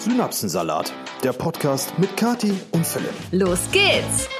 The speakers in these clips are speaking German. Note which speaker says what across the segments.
Speaker 1: Synapsensalat, der Podcast mit Kati und Philipp.
Speaker 2: Los geht's!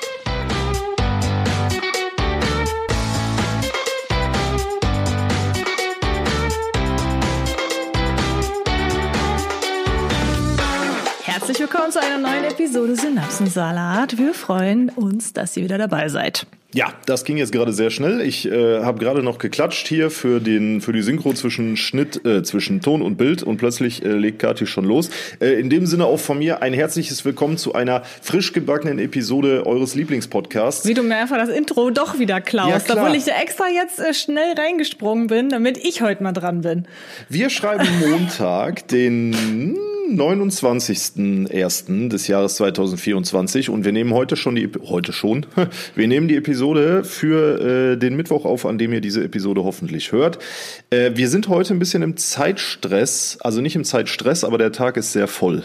Speaker 2: Herzlich willkommen zu einer neuen Episode Synapsensalat. Wir freuen uns, dass ihr wieder dabei seid.
Speaker 1: Ja, das ging jetzt gerade sehr schnell. Ich äh, habe gerade noch geklatscht hier für den für die Synchro zwischen Schnitt äh, zwischen Ton und Bild und plötzlich äh, legt Kathi schon los. Äh, in dem Sinne auch von mir ein herzliches Willkommen zu einer frisch gebackenen Episode eures Lieblingspodcasts.
Speaker 2: Wie du mir einfach das Intro doch wieder klaust,
Speaker 1: Ja,
Speaker 2: obwohl ich da extra jetzt äh, schnell reingesprungen bin, damit ich heute mal dran bin.
Speaker 1: Wir schreiben Montag, den 29.01. des Jahres 2024 und wir nehmen heute schon die heute schon. Wir nehmen die Episode für äh, den Mittwoch auf, an dem ihr diese Episode hoffentlich hört. Äh, wir sind heute ein bisschen im Zeitstress, also nicht im Zeitstress, aber der Tag ist sehr voll.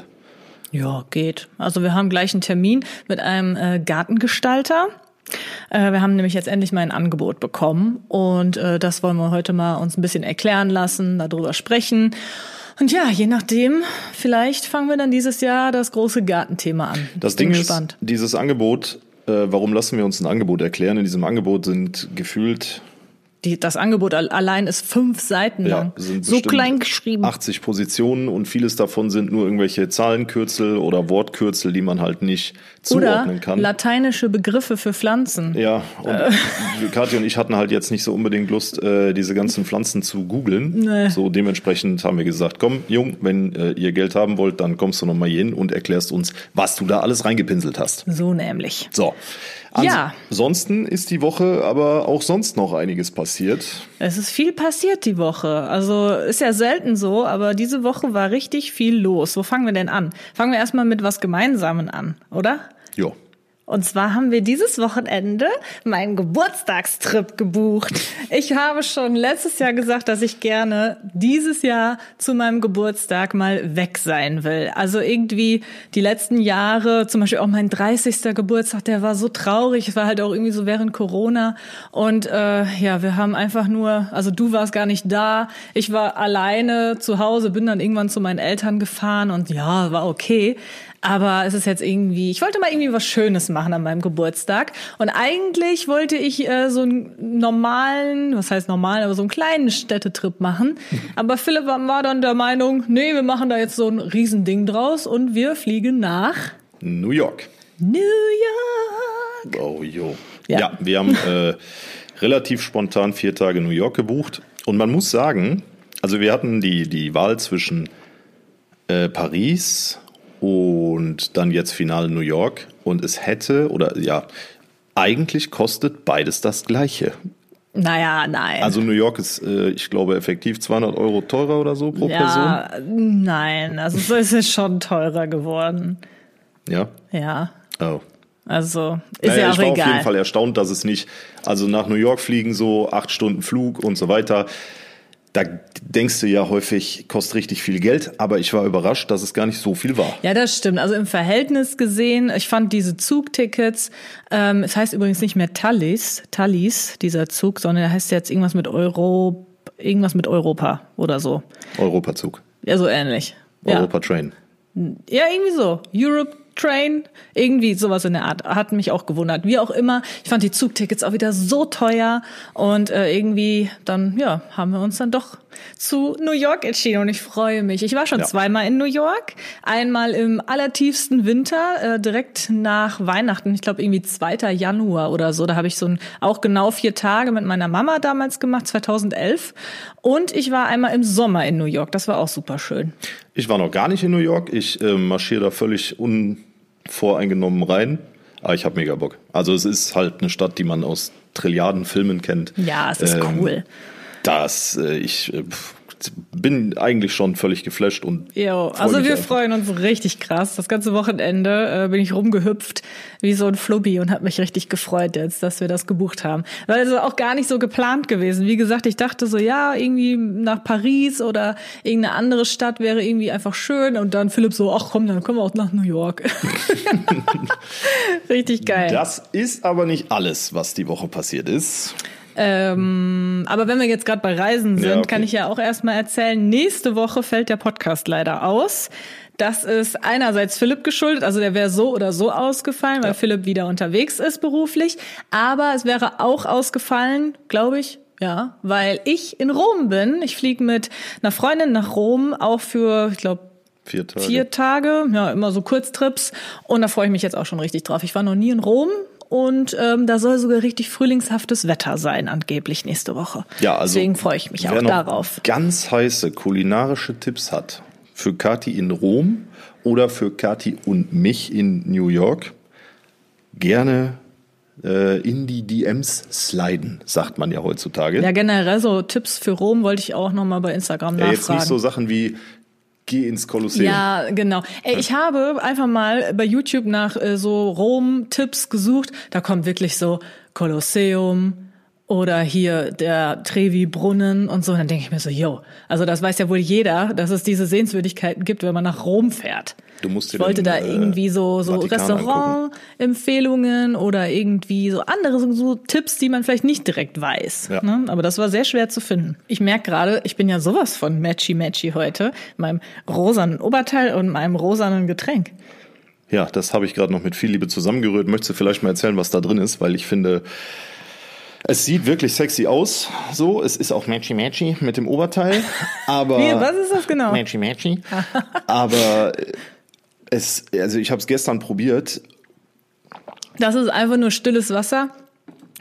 Speaker 2: Ja, geht. Also wir haben gleich einen Termin mit einem äh, Gartengestalter. Äh, wir haben nämlich jetzt endlich mal ein Angebot bekommen und äh, das wollen wir heute mal uns ein bisschen erklären lassen, darüber sprechen. Und ja, je nachdem, vielleicht fangen wir dann dieses Jahr das große Gartenthema an.
Speaker 1: Das Ding ist, dieses Angebot, warum lassen wir uns ein Angebot erklären? In diesem Angebot sind gefühlt
Speaker 2: Die, das Angebot al- allein ist fünf Seiten lang.
Speaker 1: sind
Speaker 2: so klein geschrieben.
Speaker 1: 80 Positionen und vieles davon sind nur irgendwelche Zahlenkürzel oder Wortkürzel, die man halt nicht
Speaker 2: Oder
Speaker 1: zuordnen kann.
Speaker 2: lateinische Begriffe für Pflanzen.
Speaker 1: ja, und Kathi und ich hatten halt jetzt nicht so unbedingt Lust, äh, diese ganzen Pflanzen zu googeln.
Speaker 2: Nee.
Speaker 1: So dementsprechend haben wir gesagt, komm, Jung, wenn äh, ihr Geld haben wollt, dann kommst du noch mal hier hin und erklärst uns, was du da alles reingepinselt hast.
Speaker 2: So nämlich.
Speaker 1: So.
Speaker 2: Ja.
Speaker 1: Ansonsten ist die Woche aber auch sonst noch einiges passiert.
Speaker 2: Es ist viel passiert die Woche. Also ist ja selten so, aber diese Woche war richtig viel los. Wo fangen wir denn an? Fangen wir erstmal mit was Gemeinsamen an, oder?
Speaker 1: Ja.
Speaker 2: Und zwar haben wir dieses Wochenende meinen Geburtstagstrip gebucht. Ich habe schon letztes Jahr gesagt, dass ich gerne dieses Jahr zu meinem Geburtstag mal weg sein will. Also irgendwie die letzten Jahre, zum Beispiel auch mein 30. Geburtstag, der war so traurig. Es war halt auch irgendwie so während Corona. Und äh, ja, wir haben einfach nur, also du warst gar nicht da. Ich war alleine zu Hause, bin dann irgendwann zu meinen Eltern gefahren und ja, war okay. Aber es ist jetzt irgendwie, ich wollte mal irgendwie was Schönes machen an meinem Geburtstag. Und eigentlich wollte ich äh, so einen normalen, was heißt normal, aber so einen kleinen Städtetrip machen. Aber Philipp war, dann der Meinung, nee, wir machen da jetzt so ein Riesending draus und wir fliegen nach
Speaker 1: New York.
Speaker 2: New York.
Speaker 1: Oh, jo.
Speaker 2: Ja.
Speaker 1: Ja, wir haben äh, relativ spontan vier Tage New York gebucht. Und man muss sagen, also wir hatten die, die Wahl zwischen äh, Paris und dann jetzt Finale New York. Und es hätte, oder ja, eigentlich kostet beides das Gleiche.
Speaker 2: Naja, nein.
Speaker 1: Also New York ist, äh, ich glaube, effektiv 200 Euro teurer oder so pro
Speaker 2: ja, nein, also so ist es schon teurer geworden.
Speaker 1: Person. Ja.
Speaker 2: Ja,
Speaker 1: Oh.
Speaker 2: also ist
Speaker 1: Naja,
Speaker 2: ja
Speaker 1: ich
Speaker 2: auch
Speaker 1: war auf jeden
Speaker 2: egal.
Speaker 1: Fall erstaunt, dass es nicht, also nach New York fliegen so acht Stunden Flug und so weiter. Da denkst du ja häufig, kostet richtig viel Geld, aber ich war überrascht, dass es gar nicht so viel war.
Speaker 2: Ja, das stimmt. Also im Verhältnis gesehen, ich fand diese Zugtickets, ähm, es heißt übrigens nicht mehr Thalys, Thalys, dieser Zug, sondern er heißt jetzt irgendwas mit Euro, irgendwas mit Europa oder so.
Speaker 1: Europazug,
Speaker 2: Ja, so ähnlich. Ja.
Speaker 1: Europa Train.
Speaker 2: Ja, irgendwie so. Europe Train, irgendwie sowas in der Art. Hat mich auch gewundert. Wie auch immer, ich fand die Zugtickets auch wieder so teuer und äh, irgendwie dann, ja, haben wir uns dann doch zu New York entschieden und ich freue mich. Ich war schon
Speaker 1: Ja.
Speaker 2: zweimal in New York. Einmal im allertiefsten Winter, äh, direkt nach Weihnachten, ich glaube irgendwie 2. Januar oder so. Da habe ich so ein, auch genau vier Tage mit meiner Mama damals gemacht, 2011. Und ich war einmal im Sommer in New York. Das war auch super schön.
Speaker 1: Ich war noch gar nicht in New York. Ich äh, marschiere da völlig unvoreingenommen rein. Aber ich habe mega Bock. Also es ist halt eine Stadt, die man aus Trilliarden Filmen kennt.
Speaker 2: Ja, es ist
Speaker 1: Ähm,
Speaker 2: cool.
Speaker 1: Das, äh, ich äh, pf, bin eigentlich schon völlig geflasht und
Speaker 2: Jo, also wir
Speaker 1: einfach.
Speaker 2: freuen uns richtig krass. Das ganze Wochenende äh, bin ich rumgehüpft wie so ein Flubbi und habe mich richtig gefreut jetzt, dass wir das gebucht haben. Weil es auch gar nicht so geplant gewesen. Wie gesagt, ich dachte so, ja, irgendwie nach Paris oder irgendeine andere Stadt wäre irgendwie einfach schön. Und dann Philipp so, ach komm, dann kommen wir auch nach New York. richtig geil.
Speaker 1: Das ist aber nicht alles, was die Woche passiert ist.
Speaker 2: Ähm, aber wenn wir jetzt gerade bei Reisen sind,
Speaker 1: Ja, okay.
Speaker 2: kann ich ja auch erstmal erzählen, nächste Woche fällt der Podcast leider aus. Das ist einerseits Philipp geschuldet, also der wäre so oder so ausgefallen, weil Philipp wieder unterwegs ist beruflich. Aber es wäre auch ausgefallen, glaube ich, ja, weil ich in Rom bin. Ich fliege mit einer Freundin nach Rom, auch für, ich glaube,
Speaker 1: Vier Tage.
Speaker 2: vier Tage, ja, immer so Kurztrips. Und da freue ich mich jetzt auch schon richtig drauf. Ich war noch nie in Rom und ähm, da soll sogar richtig frühlingshaftes Wetter sein, angeblich nächste Woche.
Speaker 1: Ja, also
Speaker 2: Deswegen freue ich mich auch darauf.
Speaker 1: Ganz heiße kulinarische Tipps hat für Kati in Rom oder für Kati und mich in New York, gerne äh, in die DMs sliden, sagt man ja heutzutage.
Speaker 2: Ja, generell so Tipps für Rom wollte ich auch nochmal bei Instagram
Speaker 1: Ja,
Speaker 2: nachfragen.
Speaker 1: jetzt nicht so Sachen wie geh ins Kolosseum.
Speaker 2: Ja, genau. Ey, ich habe einfach mal bei YouTube nach äh, so Rom-Tipps gesucht. Da kommt wirklich so Kolosseum oder hier der Trevi-Brunnen und so. Und dann denke ich mir so, yo, also das weiß ja wohl jeder, dass es diese Sehenswürdigkeiten gibt, wenn man nach Rom fährt.
Speaker 1: Du musst dir
Speaker 2: Ich wollte
Speaker 1: den,
Speaker 2: da
Speaker 1: äh,
Speaker 2: irgendwie so, so Restaurant-Empfehlungen oder irgendwie so andere so, so Tipps, die man vielleicht nicht direkt weiß.
Speaker 1: Ja.
Speaker 2: Ne? Aber das war sehr schwer zu finden. Ich merke gerade, ich bin ja sowas von matchy-matchy heute. In meinem rosanen Oberteil und meinem rosanen Getränk.
Speaker 1: Ja, das habe ich gerade noch mit viel Liebe zusammengerührt. Möchtest du vielleicht mal erzählen, was da drin ist? Weil ich finde, es sieht wirklich sexy aus. So, es ist auch matchy matchy mit dem Oberteil. Aber
Speaker 2: Wie, was ist das genau?
Speaker 1: matchy matchy. aber es, also ich habe es gestern probiert.
Speaker 2: Das ist einfach nur stilles Wasser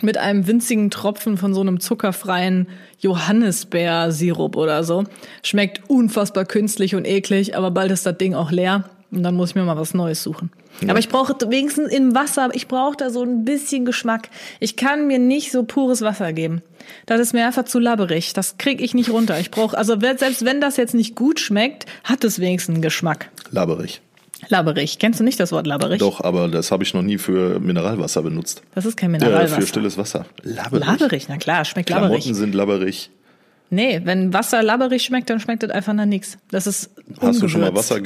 Speaker 2: mit einem winzigen Tropfen von so einem zuckerfreien Johannisbeersirup oder so. Schmeckt unfassbar künstlich und eklig, aber bald ist das Ding auch leer und dann muss ich mir mal was Neues suchen. Aber ich brauche wenigstens im Wasser, ich brauche da so ein bisschen Geschmack. Ich kann mir nicht so pures Wasser geben. Das ist mir einfach zu labberig. Das krieg ich nicht runter. Ich brauche, also selbst wenn das jetzt nicht gut schmeckt, hat es wenigstens einen Geschmack.
Speaker 1: Labberig.
Speaker 2: Labberig. Kennst du nicht das Wort labberig?
Speaker 1: Doch, aber das habe ich noch nie für Mineralwasser benutzt.
Speaker 2: Das ist kein Mineralwasser.
Speaker 1: für stilles Wasser. Labberig.
Speaker 2: Labberig, na klar, schmeckt labberig.
Speaker 1: Klamotten sind labberig.
Speaker 2: Nee, wenn Wasser labberig schmeckt, dann schmeckt das einfach nach nichts. Das ist
Speaker 1: Hast du schon mal
Speaker 2: ungewürzt.
Speaker 1: Wasser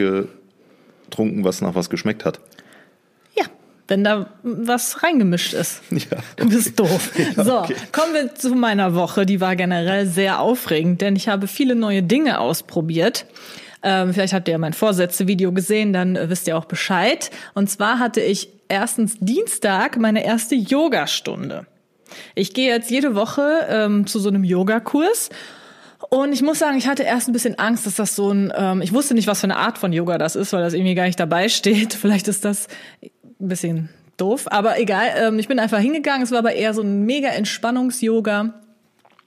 Speaker 1: getrunken, was nach was geschmeckt hat?
Speaker 2: Ja, wenn da was reingemischt ist.
Speaker 1: Ja.
Speaker 2: Du bist doof. so,
Speaker 1: okay.
Speaker 2: kommen wir zu meiner Woche. Die war generell sehr aufregend, denn ich habe viele neue Dinge ausprobiert. Ähm, vielleicht habt ihr ja mein Vorsätze-Video gesehen, dann äh, wisst ihr auch Bescheid. Und zwar hatte ich erstens Dienstag meine erste Yogastunde. Ich gehe jetzt jede Woche ähm, zu so einem Yogakurs. Und ich muss sagen, ich hatte erst ein bisschen Angst, dass das so ein, ähm, ich wusste nicht, was für eine Art von Yoga das ist, weil das irgendwie gar nicht dabei steht. Vielleicht ist das ein bisschen doof, aber egal. Ähm, ich bin einfach hingegangen. Es war aber eher so ein mega Entspannungs-Yoga.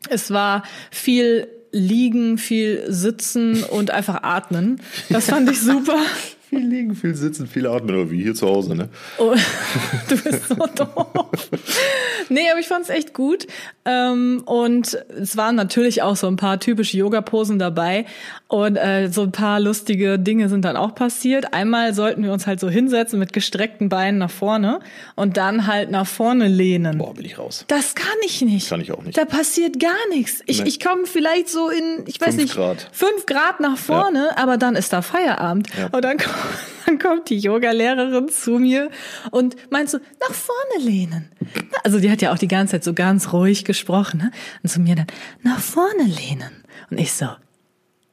Speaker 2: Es war viel Liegen, viel Sitzen und einfach atmen. Das fand ich super.
Speaker 1: Viel liegen, viel sitzen, viel atmen, oder wie hier zu Hause, ne?
Speaker 2: Oh, du bist so doof. Nee, aber ich fand's echt gut. Ähm, und es waren natürlich auch so ein paar typische Yoga-Posen dabei. Und äh, so ein paar lustige Dinge sind dann auch passiert. Einmal sollten wir uns halt so hinsetzen mit gestreckten Beinen nach vorne und dann halt nach vorne lehnen.
Speaker 1: Boah, bin ich raus.
Speaker 2: Das kann ich nicht.
Speaker 1: Kann ich auch nicht.
Speaker 2: Da passiert gar nichts. Ich,
Speaker 1: Nee.
Speaker 2: ich komme vielleicht so in, ich weiß
Speaker 1: Fünf
Speaker 2: nicht,
Speaker 1: Grad.
Speaker 2: fünf Grad nach vorne, aber dann ist da Feierabend.
Speaker 1: Ja.
Speaker 2: Und dann, kommt- dann kommt die Yogalehrerin zu mir und meint so, nach vorne lehnen. Also die hat ja auch die ganze Zeit so ganz ruhig gesprochen. Ne? Und zu mir dann, nach vorne lehnen. Und ich so,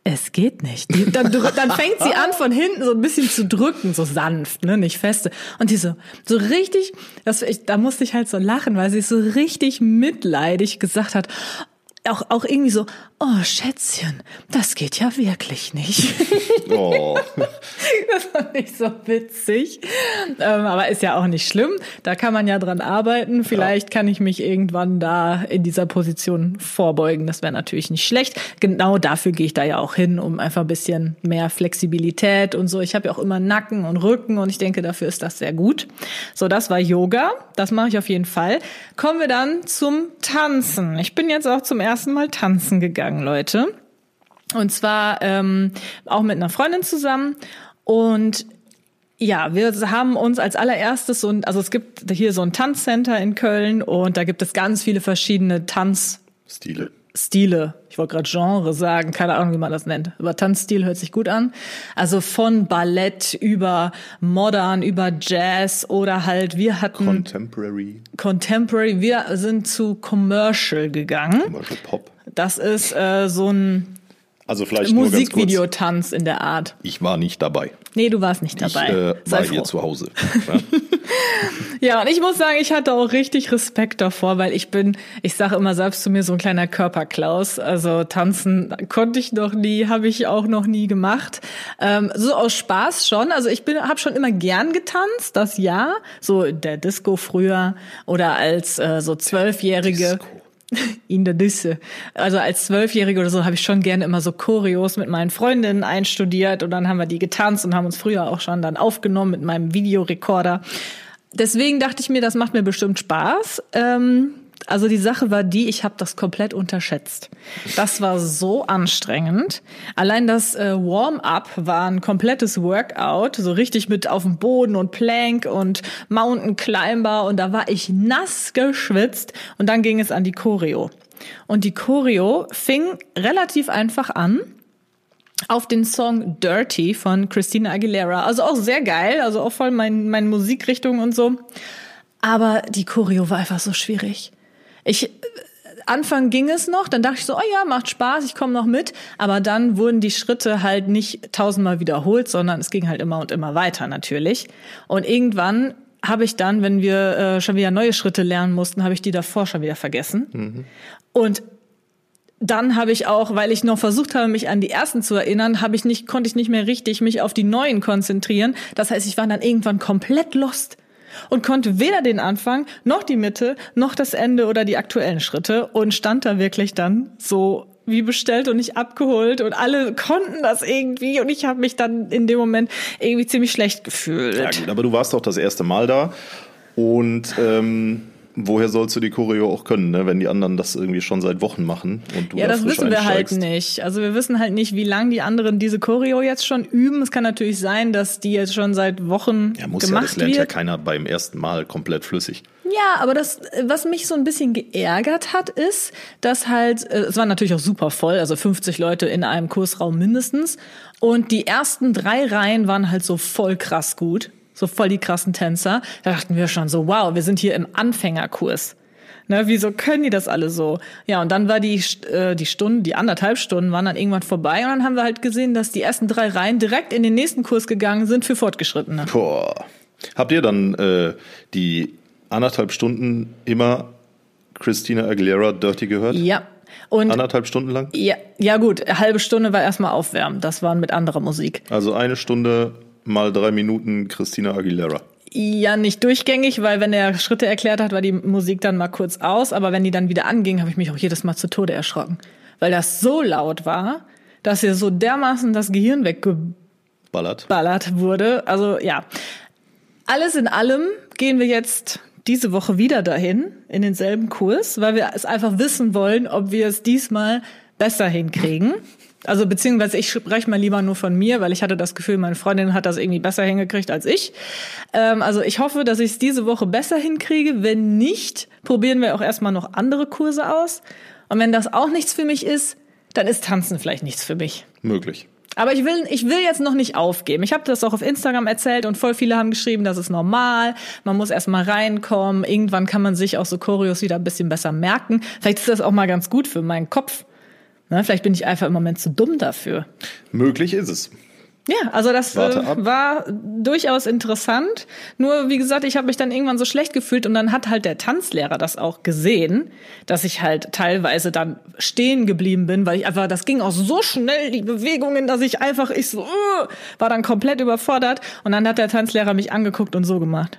Speaker 2: es geht nicht. Die, dann, dann fängt sie an, von hinten so ein bisschen zu drücken, so sanft, ne, nicht feste. Und die so, so richtig, das, ich, da musste ich halt so lachen, weil sie so richtig mitleidig gesagt hat, auch, auch irgendwie so, oh Schätzchen, das geht ja wirklich nicht.
Speaker 1: Oh.
Speaker 2: Das fand ich so witzig. Ähm, aber ist ja auch nicht schlimm. Da kann man ja dran arbeiten. Vielleicht kann ich mich irgendwann da in dieser Position vorbeugen. Das wäre natürlich nicht schlecht. Genau dafür gehe ich da ja auch hin, um einfach ein bisschen mehr Flexibilität und so. Ich habe ja auch immer Nacken und Rücken und ich denke, dafür ist das sehr gut. So, das war Yoga. Das mache ich auf jeden Fall. Kommen wir dann zum Tanzen. Ich bin jetzt auch zum ersten Mal tanzen gegangen, Leute. Und zwar ähm, auch mit einer Freundin zusammen. Und ja, wir haben uns als allererstes so ein, also es gibt hier so ein Tanzcenter in Köln und da gibt es ganz viele verschiedene Tanz
Speaker 1: Stile.
Speaker 2: Tanzstile, ich wollte gerade Genre sagen, keine Ahnung, wie man das nennt, aber Tanzstil hört sich gut an. Also von Ballett über Modern, über Jazz oder halt wir hatten
Speaker 1: Contemporary,
Speaker 2: Contemporary, wir sind zu Commercial gegangen.
Speaker 1: Commercial Pop.
Speaker 2: Das ist äh, so ein
Speaker 1: Also vielleicht.
Speaker 2: Musikvideotanz in der Art.
Speaker 1: Ich war nicht dabei.
Speaker 2: Nee, du warst nicht
Speaker 1: Ich
Speaker 2: dabei.
Speaker 1: äh,
Speaker 2: Sei
Speaker 1: war
Speaker 2: froh.
Speaker 1: hier zu Hause. Ja?
Speaker 2: Ja, und ich muss sagen, ich hatte auch richtig Respekt davor, weil ich bin, ich sage immer selbst zu mir so ein kleiner Körperklaus. Also tanzen konnte ich noch nie, habe ich auch noch nie gemacht. Ähm, so aus Spaß schon. Also ich bin, habe schon immer gern getanzt, das ja. So in der Disco früher oder als äh, so zwölfjährige. In der Disse. Also als Zwölfjährige oder so habe ich schon gerne immer so Choreos mit meinen Freundinnen einstudiert und dann haben wir die getanzt und haben uns früher auch schon dann aufgenommen mit meinem Videorekorder. Deswegen dachte ich mir, das macht mir bestimmt Spaß. Ähm, also die Sache war die, ich habe das komplett unterschätzt. Das war so anstrengend. Allein das äh, Warm-up war ein komplettes Workout, so richtig mit auf dem Boden und Plank und Mountain Climber und da war ich nass geschwitzt und dann ging es an die Choreo. Und die Choreo fing relativ einfach an auf den Song Dirty von Christina Aguilera. Also auch sehr geil, also auch voll mein, meine Musikrichtung und so. Aber die Choreo war einfach so schwierig. Ich, Anfang ging es noch, dann dachte ich so, oh ja, macht Spaß, ich komme noch mit. Aber dann wurden die Schritte halt nicht tausendmal wiederholt, sondern es ging halt immer und immer weiter natürlich. Und irgendwann habe ich dann, wenn wir äh, schon wieder neue Schritte lernen mussten, habe ich die davor schon wieder vergessen. Und dann habe ich auch, weil ich noch versucht habe, mich an die ersten zu erinnern, habe ich nicht, konnte ich nicht mehr richtig mich auf die neuen konzentrieren. Das heißt, ich war dann irgendwann komplett lost und konnte weder den Anfang noch die Mitte noch das Ende oder die aktuellen Schritte und stand da wirklich dann so wie bestellt und nicht abgeholt und alle konnten das irgendwie und ich habe mich dann in dem Moment irgendwie ziemlich schlecht gefühlt.
Speaker 1: ja gut, aber du warst doch das erste Mal da und ähm, woher sollst du die Choreo auch können, ne? wenn die anderen das irgendwie schon seit Wochen machen und du
Speaker 2: Ja,
Speaker 1: da
Speaker 2: das wissen wir halt nicht. Also wir wissen halt nicht, wie lange die anderen diese Choreo jetzt schon üben. Es kann natürlich sein, dass die jetzt schon seit Wochen
Speaker 1: Ja, muss ja,
Speaker 2: gemacht
Speaker 1: das lernt ja keiner beim ersten Mal komplett flüssig.
Speaker 2: Ja, aber das, was mich so ein bisschen geärgert hat, ist, dass halt, äh, es war natürlich auch super voll, also 50 Leute in einem Kursraum mindestens. Und die ersten drei Reihen waren halt so voll krass gut, so voll die krassen Tänzer. Da dachten wir schon so, wow, wir sind hier im Anfängerkurs. Ne, wieso können die das alle so? Ja, und dann war die, äh, die Stunden, die anderthalb Stunden waren dann irgendwann vorbei und dann haben wir halt gesehen, dass die ersten drei Reihen direkt in den nächsten Kurs gegangen sind für Fortgeschrittene.
Speaker 1: Boah. Habt ihr dann äh, die anderthalb Stunden immer Christina Aguilera Dirty gehört?
Speaker 2: Ja. Und
Speaker 1: Anderthalb Stunden lang?
Speaker 2: Ja, ja gut, eine halbe Stunde war erstmal aufwärmen. Das war mit anderer Musik.
Speaker 1: Also eine Stunde mal drei Minuten Christina Aguilera.
Speaker 2: Ja, nicht durchgängig, weil wenn er Schritte erklärt hat, war die Musik dann mal kurz aus. Aber wenn die dann wieder anging, habe ich mich auch jedes Mal zu Tode erschrocken. Weil das so laut war, dass ihr so dermaßen das Gehirn weggeballert
Speaker 1: Ballert.
Speaker 2: wurde. Also ja, alles in allem gehen wir jetzt diese Woche wieder dahin, in denselben Kurs, weil wir es einfach wissen wollen, ob wir es diesmal besser hinkriegen. Also beziehungsweise ich spreche mal lieber nur von mir, weil ich hatte das Gefühl, meine Freundin hat das irgendwie besser hingekriegt als ich. Ähm, also ich hoffe, dass ich es diese Woche besser hinkriege. Wenn nicht, probieren wir auch erstmal noch andere Kurse aus. Und wenn das auch nichts für mich ist, dann ist Tanzen vielleicht nichts für mich.
Speaker 1: Möglich.
Speaker 2: Aber ich will, ich will jetzt noch nicht aufgeben. Ich habe das auch auf Instagram erzählt und voll viele haben geschrieben, das ist normal. Man muss erst mal reinkommen. Irgendwann kann man sich auch so Choreos wieder ein bisschen besser merken. Vielleicht ist das auch mal ganz gut für meinen Kopf. Ne, vielleicht bin ich einfach im Moment zu dumm dafür.
Speaker 1: Möglich ist es.
Speaker 2: Ja, also das äh, war durchaus interessant. Nur wie gesagt, ich habe mich dann irgendwann so schlecht gefühlt und dann hat halt der Tanzlehrer das auch gesehen, dass ich halt teilweise dann stehen geblieben bin, weil ich einfach, das ging auch so schnell die Bewegungen, dass ich einfach ich so uh, war dann komplett überfordert und dann hat der Tanzlehrer mich angeguckt und so gemacht.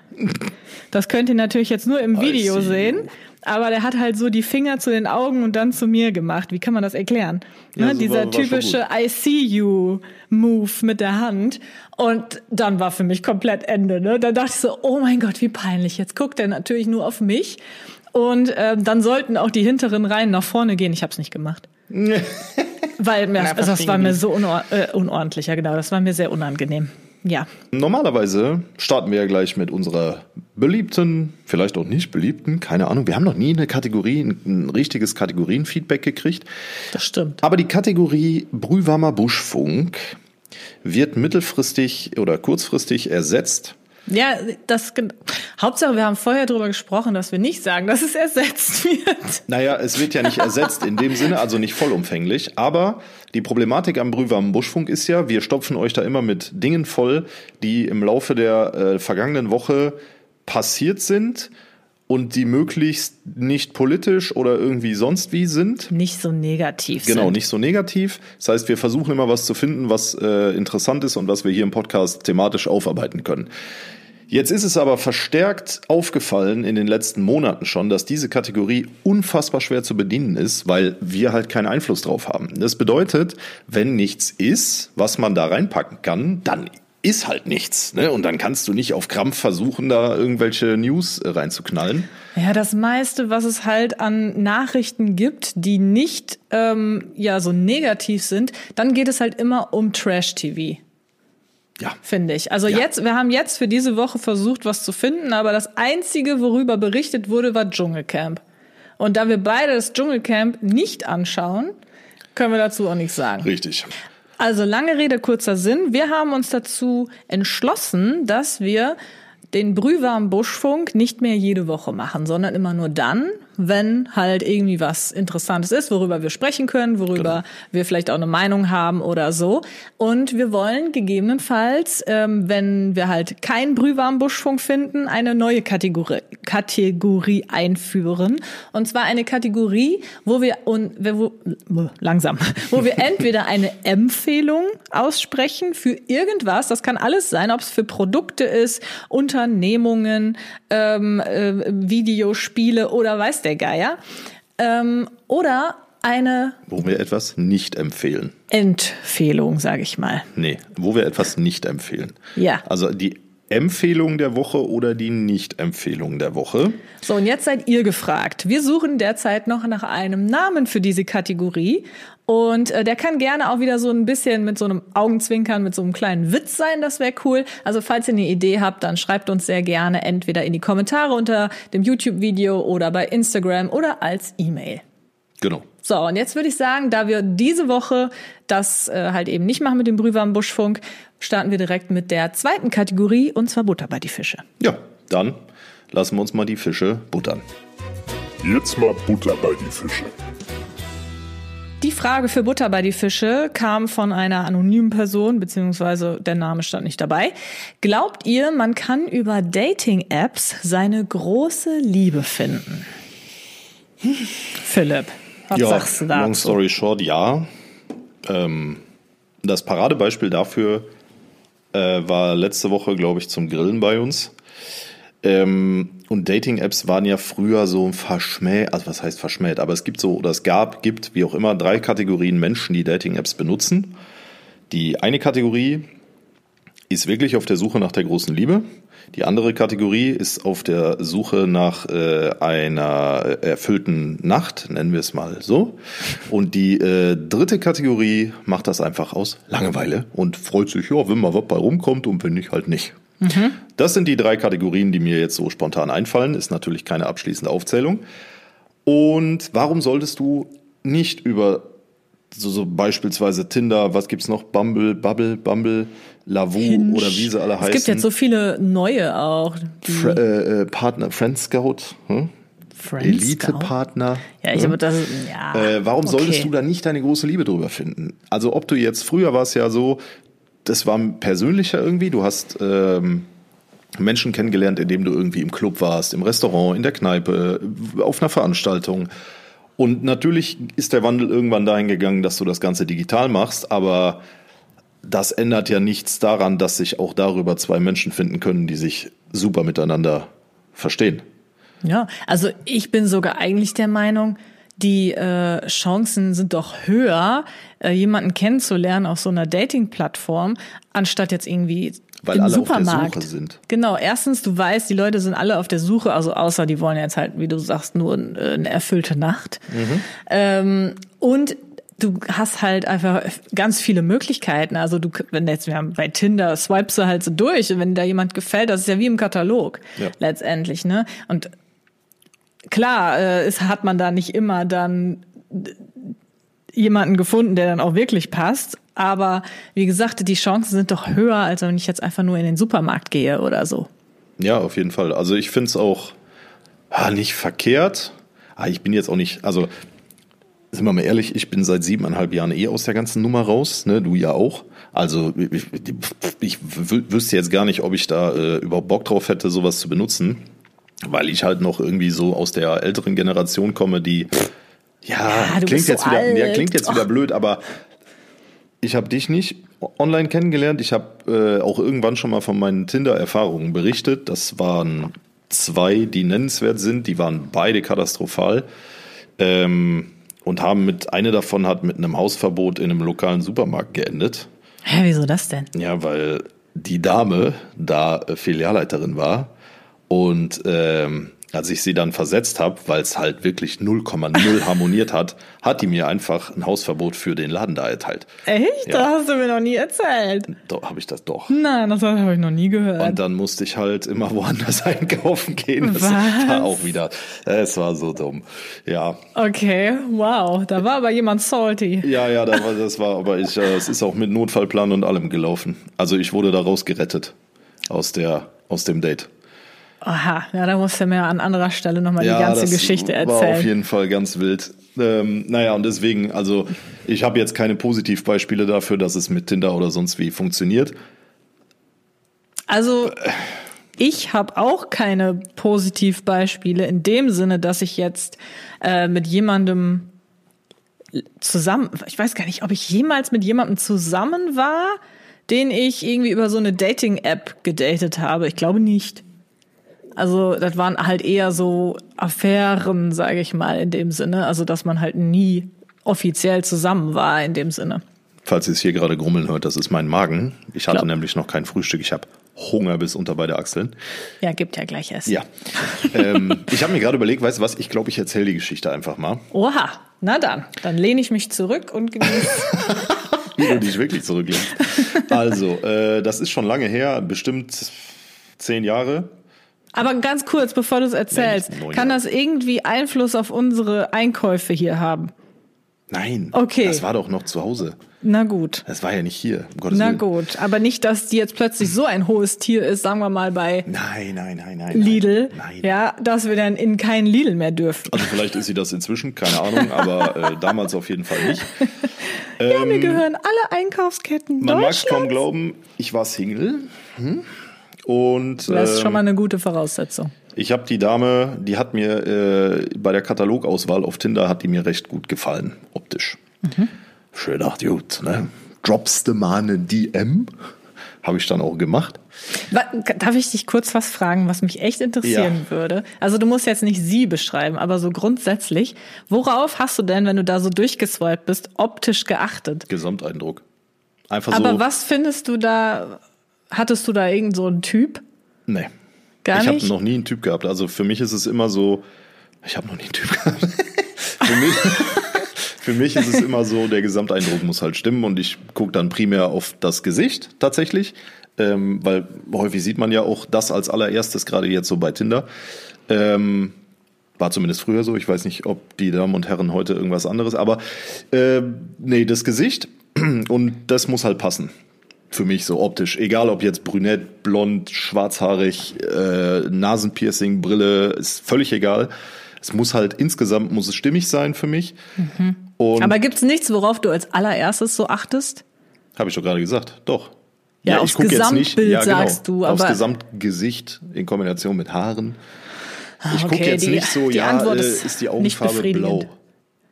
Speaker 2: Das könnt ihr natürlich jetzt nur im Video sehen. Aber der hat halt so die Finger zu den Augen und dann zu mir gemacht. Wie kann man das erklären?
Speaker 1: Ja,
Speaker 2: ne?
Speaker 1: so
Speaker 2: Dieser
Speaker 1: war- war
Speaker 2: typische I see you Move mit der Hand. Und dann war für mich komplett Ende. Ne? Dann dachte ich so, oh mein Gott, wie peinlich. Jetzt guckt er natürlich nur auf mich. Und ähm, dann sollten auch die hinteren Reihen nach vorne gehen. Ich habe es nicht gemacht. Weil mir, also das war mir so unor äh, unordentlich, ja genau, das war mir sehr unangenehm. Ja.
Speaker 1: Normalerweise starten wir ja gleich mit unserer beliebten, vielleicht auch nicht beliebten, keine Ahnung. Wir haben noch nie eine Kategorie, ein richtiges Kategorienfeedback gekriegt.
Speaker 2: Das stimmt.
Speaker 1: Aber die Kategorie Brühwarmer Buschfunk wird mittelfristig oder kurzfristig ersetzt
Speaker 2: ja, das Hauptsache, wir haben vorher darüber gesprochen, dass wir nicht sagen, dass es ersetzt wird.
Speaker 1: Naja, es wird ja nicht ersetzt in dem Sinne, also nicht vollumfänglich. Aber die Problematik am brühwarmen Buschfunk ist ja, wir stopfen euch da immer mit Dingen voll, die im Laufe der äh, vergangenen Woche passiert sind und die möglichst nicht politisch oder irgendwie sonst wie sind.
Speaker 2: Nicht so negativ
Speaker 1: genau,
Speaker 2: sind.
Speaker 1: nicht so negativ. Das heißt, wir versuchen immer was zu finden, was äh, interessant ist und was wir hier im Podcast thematisch aufarbeiten können. Jetzt ist es aber verstärkt aufgefallen in den letzten Monaten schon, dass diese Kategorie unfassbar schwer zu bedienen ist, weil wir halt keinen Einfluss drauf haben. Das bedeutet, wenn nichts ist, was man da reinpacken kann, dann ist halt nichts. Ne? Und dann kannst du nicht auf Krampf versuchen, da irgendwelche News äh, reinzuknallen.
Speaker 2: Ja, das meiste, was es halt an Nachrichten gibt, die nicht ähm, ja so negativ sind, dann geht es halt immer um Trash-TV. Ja. Finde ich. Also ja. jetzt, wir haben jetzt für diese Woche versucht, was zu finden, aber das einzige, worüber berichtet wurde, war Dschungelcamp. Und da wir beide das Dschungelcamp nicht anschauen, können wir dazu auch nichts sagen.
Speaker 1: Richtig.
Speaker 2: Also lange Rede, kurzer Sinn. Wir haben uns dazu entschlossen, dass wir den brühwarmen Buschfunk nicht mehr jede Woche machen, sondern immer nur dann, wenn halt irgendwie was Interessantes ist, worüber wir sprechen können, worüber genau. wir vielleicht auch eine Meinung haben oder so. Und wir wollen gegebenenfalls, ähm, wenn wir halt keinen brühwarmen Buschfunk finden, eine neue Kategorie, Kategorie einführen. Und zwar eine Kategorie, wo wir, und, wo, langsam, wo wir entweder eine Empfehlung aussprechen für irgendwas, das kann alles sein, ob es für Produkte ist, Unternehmungen, ähm, äh, Videospiele oder weiß der der Geier. Ähm, oder eine.
Speaker 1: Wo wir etwas nicht empfehlen.
Speaker 2: Empfehlung, sage ich mal.
Speaker 1: Nee, wo wir etwas nicht empfehlen.
Speaker 2: Ja.
Speaker 1: Also die Empfehlung der Woche oder die Nicht-Empfehlung der Woche.
Speaker 2: So, und jetzt seid ihr gefragt. Wir suchen derzeit noch nach einem Namen für diese Kategorie. Und äh, der kann gerne auch wieder so ein bisschen mit so einem Augenzwinkern, mit so einem kleinen Witz sein. Das wäre cool. Also falls ihr eine Idee habt, dann schreibt uns sehr gerne entweder in die Kommentare unter dem YouTube-Video oder bei Instagram oder als E-Mail.
Speaker 1: Genau.
Speaker 2: So, und jetzt würde ich sagen, da wir diese Woche das äh, halt eben nicht machen mit dem Brühwarmen Buschfunk, starten wir direkt mit der zweiten Kategorie und zwar Butter bei die Fische.
Speaker 1: Ja, dann lassen wir uns mal die Fische buttern.
Speaker 3: Jetzt mal Butter bei die Fische.
Speaker 2: Die Frage für Butter bei die Fische kam von einer anonymen Person, beziehungsweise der Name stand nicht dabei. Glaubt ihr, man kann über Dating-Apps seine große Liebe finden? Philipp, was
Speaker 1: ja,
Speaker 2: sagst du dazu?
Speaker 1: Long story short, ja. Ähm, das Paradebeispiel dafür äh, war letzte Woche, glaube ich, zum Grillen bei uns. Ähm, und Dating-Apps waren ja früher so verschmäht, also was heißt verschmäht, aber es gibt so, oder es gab, gibt, wie auch immer, drei Kategorien Menschen, die Dating-Apps benutzen. Die eine Kategorie ist wirklich auf der Suche nach der großen Liebe. Die andere Kategorie ist auf der Suche nach äh, einer erfüllten Nacht, nennen wir es mal so. Und die äh, dritte Kategorie macht das einfach aus Langeweile und freut sich, ja, wenn mal was bei rumkommt und wenn nicht, halt nicht. Mhm. Das sind die drei Kategorien, die mir jetzt so spontan einfallen. Ist natürlich keine abschließende Aufzählung. Und warum solltest du nicht über so, so beispielsweise Tinder, was gibt's noch? Bumble, Bubble, Bumble, Lavu Hinge. oder wie sie alle heißen. Es
Speaker 2: gibt jetzt so viele neue auch.
Speaker 1: Fr äh, äh, Partner, Friend Scout, hm? Elite-Partner.
Speaker 2: Ja, ich hm? habe das. Ja,
Speaker 1: äh, warum okay. solltest du da nicht deine große Liebe drüber finden? Also ob du jetzt früher war es ja so, das war persönlicher irgendwie. Du hast ähm, Menschen kennengelernt, indem du irgendwie im Club warst, im Restaurant, in der Kneipe, auf einer Veranstaltung. Und natürlich ist der Wandel irgendwann dahin gegangen, dass du das Ganze digital machst, aber das ändert ja nichts daran, dass sich auch darüber zwei Menschen finden können, die sich super miteinander verstehen.
Speaker 2: Ja, also ich bin sogar eigentlich der Meinung, die äh, Chancen sind doch höher, äh, jemanden kennenzulernen auf so einer Dating-Plattform, anstatt jetzt irgendwie
Speaker 1: weil
Speaker 2: im
Speaker 1: alle
Speaker 2: Supermarkt.
Speaker 1: auf der Suche sind.
Speaker 2: Genau, erstens, du weißt, die Leute sind alle auf der Suche, also außer die wollen jetzt halt, wie du sagst, nur äh, eine erfüllte Nacht. Mhm. Ähm, und du hast halt einfach ganz viele Möglichkeiten. Also du, wenn jetzt wir haben bei Tinder swipest du halt so durch und wenn da jemand gefällt, das ist ja wie im Katalog
Speaker 1: Ja.
Speaker 2: letztendlich, ne? Und klar, äh, es hat man da nicht immer dann jemanden gefunden, der dann auch wirklich passt. Aber wie gesagt, die Chancen sind doch höher, als wenn ich jetzt einfach nur in den Supermarkt gehe oder so.
Speaker 1: Ja, auf jeden Fall. Also ich finde es auch ah, nicht verkehrt. Ah, ich bin jetzt auch nicht, also sind wir mal ehrlich, ich bin seit siebeneinhalb Jahren eh aus der ganzen Nummer raus, ne? Du ja auch. Also ich, ich wü- wüsste jetzt gar nicht, ob ich da äh, überhaupt Bock drauf hätte, sowas zu benutzen, weil ich halt noch irgendwie so aus der älteren Generation komme, die ja,
Speaker 2: Ja,
Speaker 1: klingt
Speaker 2: bist so
Speaker 1: jetzt wieder, ja, klingt jetzt wieder
Speaker 2: Och.
Speaker 1: blöd, aber ich habe dich nicht online kennengelernt. Ich habe äh, auch irgendwann schon mal von meinen Tinder-Erfahrungen berichtet. Das waren zwei, die nennenswert sind. Die waren beide katastrophal. Ähm, und haben mit, eine davon hat mit einem Hausverbot in einem lokalen Supermarkt geendet.
Speaker 2: Hä, wieso das denn?
Speaker 1: Ja, weil die Dame da äh, Filialleiterin war und ähm, als ich sie dann versetzt habe, weil es halt wirklich 0,0 harmoniert hat, hat die mir einfach ein Hausverbot für den Laden da erteilt.
Speaker 2: Echt?
Speaker 1: Ja.
Speaker 2: Das hast du mir noch nie erzählt.
Speaker 1: Da habe ich das doch.
Speaker 2: Nein, das habe ich noch nie gehört.
Speaker 1: Und dann musste ich halt immer woanders einkaufen gehen. Das
Speaker 2: Was?
Speaker 1: war auch wieder. Es war so dumm. Ja.
Speaker 2: Okay, wow. Da war aber jemand salty.
Speaker 1: Ja, ja, da war, das war, aber ich, äh, es ist auch mit Notfallplan und allem gelaufen. Also ich wurde daraus gerettet aus der, aus dem Date.
Speaker 2: Aha, ja, da musst du mir an anderer Stelle nochmal die ganze
Speaker 1: das
Speaker 2: Geschichte
Speaker 1: War auf
Speaker 2: erzählen.
Speaker 1: jeden Fall ganz wild. Ähm, naja, und deswegen, also ich habe jetzt keine Positivbeispiele dafür, dass es mit Tinder oder sonst wie funktioniert.
Speaker 2: Also ich habe auch keine Positivbeispiele in dem Sinne, dass ich jetzt äh, mit jemandem zusammen, ich weiß gar nicht, ob ich jemals mit jemandem zusammen war, den ich irgendwie über so eine Dating-App gedatet habe. Ich glaube nicht. Also das waren halt eher so Affären, sage ich mal, in dem Sinne. Also dass man halt nie offiziell zusammen war in dem Sinne.
Speaker 1: Falls ihr es hier gerade grummeln hört, das ist mein Magen. Ich hatte
Speaker 2: Glaub.
Speaker 1: nämlich noch kein Frühstück. Ich habe Hunger bis unter beide Achseln.
Speaker 2: Ja, gibt ja gleich Essen.
Speaker 1: Ja. ähm, ich habe mir gerade überlegt, weißt du was, ich glaube, ich erzähle die Geschichte einfach mal.
Speaker 2: Oha, na dann, dann lehne ich mich zurück und genieße.
Speaker 1: Wie du dich wirklich zurücklehnst. Also, äh, das ist schon lange her, bestimmt zehn Jahre.
Speaker 2: Aber ganz kurz, bevor du es erzählst, kann das irgendwie Einfluss auf unsere Einkäufe hier haben?
Speaker 1: Nein.
Speaker 2: Okay.
Speaker 1: Das war doch noch zu Hause.
Speaker 2: Na gut.
Speaker 1: Das war ja nicht hier, um Gottes
Speaker 2: Na
Speaker 1: Willen.
Speaker 2: gut, aber nicht, dass die jetzt plötzlich so ein hohes Tier ist, sagen wir mal bei
Speaker 1: Nein, nein, nein, nein.
Speaker 2: Lidl,
Speaker 1: Nein.
Speaker 2: ja, dass wir dann in keinen Lidl mehr dürfen.
Speaker 1: Also vielleicht ist sie das inzwischen, keine Ahnung, aber äh, damals auf jeden Fall nicht.
Speaker 2: ja, mir gehören alle Einkaufsketten
Speaker 1: Ähm, Man mag es kaum glauben, ich war Single. Hm? Und
Speaker 2: Das ist
Speaker 1: ähm,
Speaker 2: schon mal eine gute Voraussetzung.
Speaker 1: ich habe die Dame, die hat mir äh, bei der Katalogauswahl auf Tinder, hat die mir recht gut gefallen, optisch.
Speaker 2: Mhm.
Speaker 1: Schön gedacht, gut, ne? Droppst du mal eine DM? Habe ich dann auch gemacht.
Speaker 2: Darf ich dich kurz was fragen, was mich echt interessieren würde? Also du musst jetzt nicht sie beschreiben, aber so grundsätzlich, worauf hast du denn, wenn du da so durchgeswiped bist, optisch geachtet?
Speaker 1: Gesamteindruck. Einfach
Speaker 2: Aber
Speaker 1: so.
Speaker 2: was findest du da, hattest du da irgend so einen Typ?
Speaker 1: Nee.
Speaker 2: Gar
Speaker 1: ich habe noch nie einen Typ gehabt. Also für mich ist es immer so, ich habe noch nie einen Typ gehabt. für, mich, für mich ist es immer so, der Gesamteindruck muss halt stimmen und ich gucke dann primär auf das Gesicht tatsächlich, ähm, weil häufig sieht man ja auch das als allererstes, gerade jetzt so bei Tinder. Ähm, war zumindest früher so. Ich weiß nicht, ob die Damen und Herren heute irgendwas anderes, aber äh, nee, das Gesicht und das muss halt passen. Für mich so optisch. Egal ob jetzt brünett, blond, schwarzhaarig, äh, Nasenpiercing, Brille, ist völlig egal. Es muss halt insgesamt muss es stimmig sein für mich. Und
Speaker 2: Aber gibt's nichts, worauf du als allererstes so achtest?
Speaker 1: habe ich doch gerade gesagt, doch.
Speaker 2: Ja, aufs
Speaker 1: guck jetzt
Speaker 2: Gesamtbild sagst du,
Speaker 1: Aufs
Speaker 2: aber-
Speaker 1: Gesamtgesicht in Kombination mit Haaren. Ich gucke
Speaker 2: Okay,
Speaker 1: jetzt
Speaker 2: die-
Speaker 1: nicht so,
Speaker 2: die
Speaker 1: ja,
Speaker 2: Antwort
Speaker 1: äh,
Speaker 2: ist
Speaker 1: ist die Augenfarbe blau.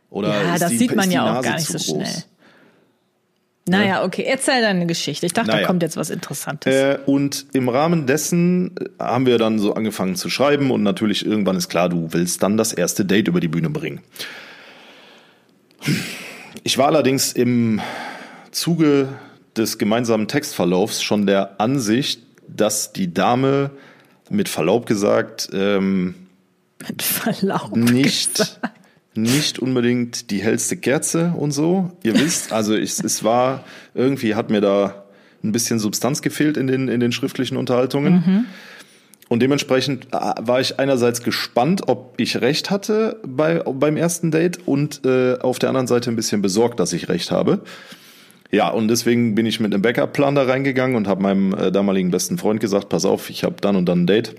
Speaker 1: Oder
Speaker 2: Ja, das
Speaker 1: die,
Speaker 2: sieht man ja auch gar nicht so
Speaker 1: groß?
Speaker 2: schnell. Naja, okay, erzähl deine Geschichte. Ich dachte, da
Speaker 1: Naja.
Speaker 2: kommt jetzt was Interessantes.
Speaker 1: Äh, und im Rahmen dessen äh, haben wir dann so angefangen zu schreiben und natürlich irgendwann ist klar, du willst dann das erste Date über die Bühne bringen. Ich war allerdings im Zuge des gemeinsamen Textverlaufs schon der Ansicht, dass die Dame mit Verlaub gesagt ähm,
Speaker 2: Mit Verlaub.
Speaker 1: nicht, nicht unbedingt die hellste Kerze und so. Ihr wisst, also ich, es war, irgendwie hat mir da ein bisschen Substanz gefehlt in den, in den schriftlichen Unterhaltungen. Und dementsprechend äh, war ich einerseits gespannt, ob ich recht hatte bei, beim ersten Date und äh, auf der anderen Seite ein bisschen besorgt, dass ich recht habe. Ja, und deswegen bin ich mit einem Backup-Plan da reingegangen und habe meinem äh, damaligen besten Freund gesagt, pass auf, ich habe dann und dann ein Date.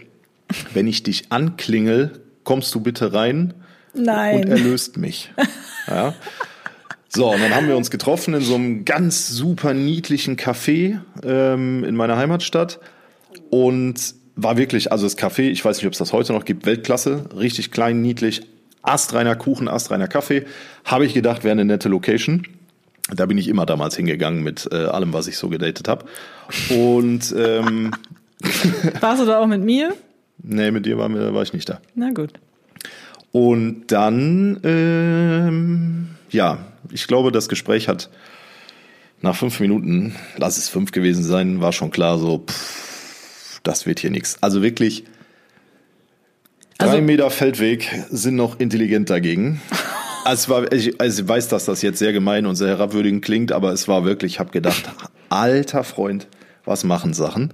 Speaker 1: Wenn ich dich anklingel, kommst du bitte rein
Speaker 2: Nein.
Speaker 1: und erlöst mich. Ja. So, und dann haben wir uns getroffen in so einem ganz super niedlichen Café ähm, in meiner Heimatstadt und war wirklich, also das Café, ich weiß nicht, ob es das heute noch gibt, Weltklasse, richtig klein, niedlich, astreiner Kuchen, astreiner Kaffee. Habe ich gedacht, wäre eine nette Location. Da bin ich immer damals hingegangen mit äh, allem, was ich so gedatet habe. Und ähm,
Speaker 2: Warst du da auch mit mir?
Speaker 1: nee, mit dir war, war ich nicht da.
Speaker 2: Na gut.
Speaker 1: Und dann, ähm, ja, ich glaube, das Gespräch hat nach fünf Minuten, lass es fünf gewesen sein, war schon klar, so, pff, das wird hier nichts. Also wirklich, drei
Speaker 2: Also-
Speaker 1: Meter Feldweg sind noch intelligent dagegen. Also es war, ich, also ich weiß, dass das jetzt sehr gemein und sehr herabwürdigend klingt, aber es war wirklich, ich habe gedacht, alter Freund, was machen Sachen?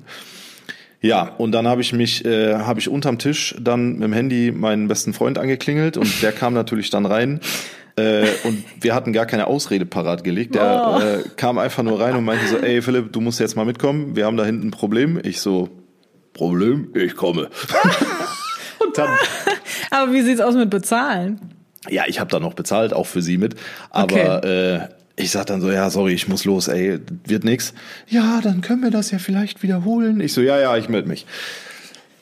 Speaker 1: Ja, und dann habe ich mich, äh, habe ich unterm Tisch dann mit dem Handy meinen besten Freund angeklingelt und der kam natürlich dann rein. Äh, und wir hatten gar keine Ausrede parat gelegt. Der
Speaker 2: Oh.
Speaker 1: äh, kam einfach nur rein und meinte so, ey Philipp, du musst jetzt mal mitkommen, wir haben da hinten ein Problem. Ich so, Problem? Ich komme. und dann,
Speaker 2: Aber wie sieht's aus mit Bezahlen?
Speaker 1: ja, ich habe da noch bezahlt, auch für sie mit. Aber äh, ich sag dann so, ja, sorry, ich muss los, ey, wird nix. Ja, dann können wir das ja vielleicht wiederholen. Ich so, ja, ja, ich melde mich.